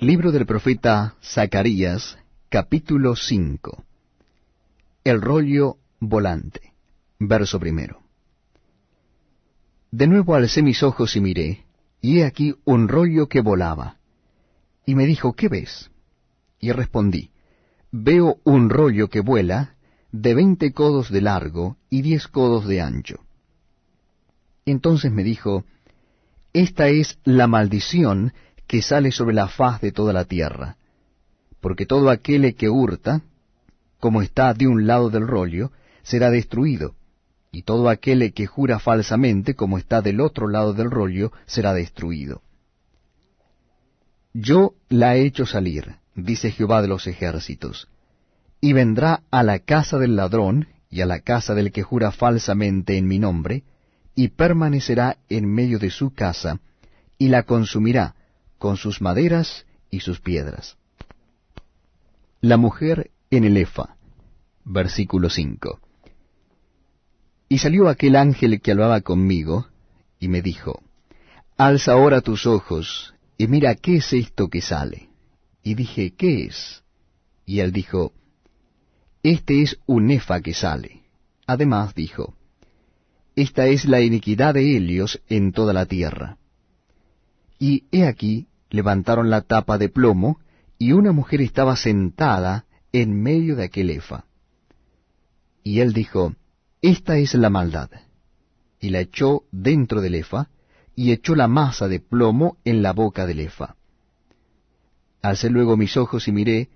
Libro del profeta Zacarías, capítulo 5. El rollo volante. Verso primero. De nuevo alcé mis ojos y miré, y he aquí un rollo que volaba. Y me dijo, ¿qué ves? Y respondí, veo un rollo que vuela de veinte codos de largo y diez codos de ancho. Entonces me dijo, Esta es la maldición que sale sobre la faz de toda la tierra, porque todo aquel que hurta, como está de un lado del rollo, será destruido, y todo aquel que jura falsamente, como está del otro lado del rollo, será destruido. Yo la he hecho salir, dice Jehová de los ejércitos, y vendrá a la casa del ladrón y a la casa del que jura falsamente en mi nombre, y permanecerá en medio de su casa, y la consumirá, con sus maderas y sus piedras. La mujer en el Efa, versículo 5. Y salió aquel ángel que hablaba conmigo, y me dijo, Alza ahora tus ojos, y mira qué es esto que sale. Y dije, ¿qué es? Y él dijo, Este es un Efa que sale. Además dijo, Esta es la iniquidad de Helios en toda la tierra. Y he aquí levantaron la tapa de plomo, y una mujer estaba sentada en medio de aquel efa. Y él dijo, Esta es la maldad. Y la echó dentro del efa, y echó la masa de plomo en la boca del efa. Alcé luego mis ojos y miré,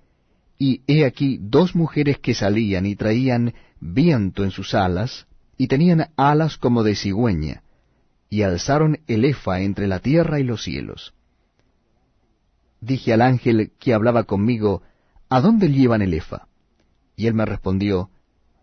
y he aquí dos mujeres que salían y traían viento en sus alas, y tenían alas como de cigüeña, y alzaron el efa entre la tierra y los cielos dije al ángel que hablaba conmigo, ¿A dónde llevan el efa? Y él me respondió,